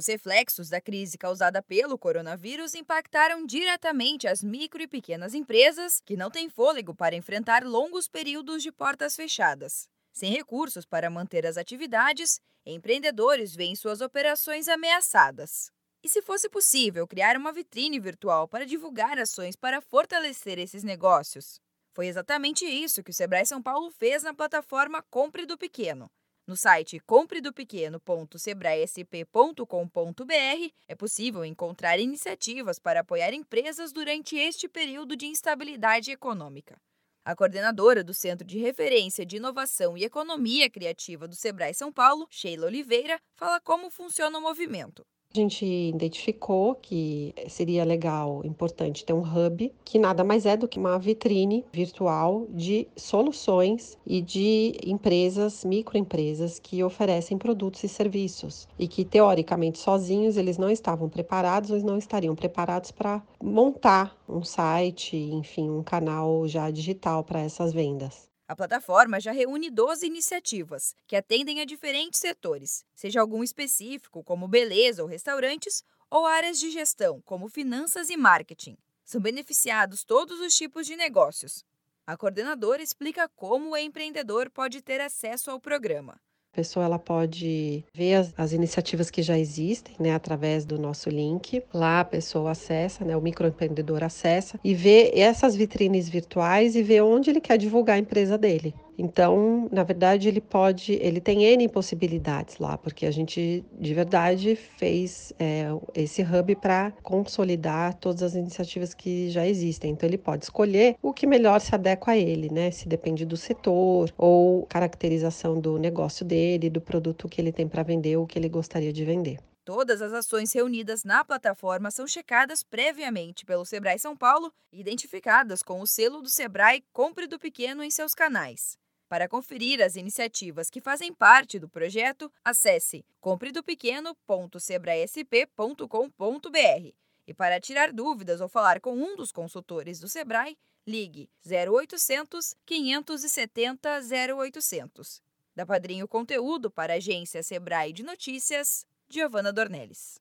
Os reflexos da crise causada pelo coronavírus impactaram diretamente as micro e pequenas empresas que não têm fôlego para enfrentar longos períodos de portas fechadas. Sem recursos para manter as atividades, empreendedores veem suas operações ameaçadas. E se fosse possível criar uma vitrine virtual para divulgar ações para fortalecer esses negócios? Foi exatamente isso que o Sebrae São Paulo fez na plataforma Compre do Pequeno. No site compredopequeno.sebraesp.com.br é possível encontrar iniciativas para apoiar empresas durante este período de instabilidade econômica. A coordenadora do Centro de Referência de Inovação e Economia Criativa do Sebrae São Paulo, Sheila Oliveira, fala como funciona o movimento. A gente identificou que seria legal, importante ter um hub que nada mais é do que uma vitrine virtual de soluções e de empresas, microempresas que oferecem produtos e serviços e que teoricamente sozinhos eles não estavam preparados ou não estariam preparados para montar um site, enfim, um canal já digital para essas vendas. A plataforma já reúne 12 iniciativas que atendem a diferentes setores, seja algum específico, como beleza ou restaurantes, ou áreas de gestão, como finanças e marketing. São beneficiados todos os tipos de negócios. A coordenadora explica como o empreendedor pode ter acesso ao programa. A pessoa ela pode ver as, as, iniciativas que já existem, né, através do nosso link. Lá a pessoa acessa, né, o microempreendedor acessa e vê essas vitrines virtuais e vê onde ele quer divulgar a empresa dele. Então, na verdade, ele pode, ele tem N possibilidades lá, porque a gente de verdade fez é, esse hub para consolidar todas as iniciativas que já existem. Então, ele pode escolher o que melhor se adequa a ele, né? Se depende do setor ou caracterização do negócio dele, do produto que ele tem para vender ou que ele gostaria de vender. Todas as ações reunidas na plataforma são checadas previamente pelo Sebrae São Paulo e identificadas com o selo do Sebrae Compre do Pequeno em seus canais. Para conferir as iniciativas que fazem parte do projeto, acesse compredopequeno.sebraesp.com.br. E para tirar dúvidas ou falar com um dos consultores do Sebrae, ligue 0800 570 0800. Da Padrinho Conteúdo para a agência Sebrae de Notícias, Giovana Dornelles.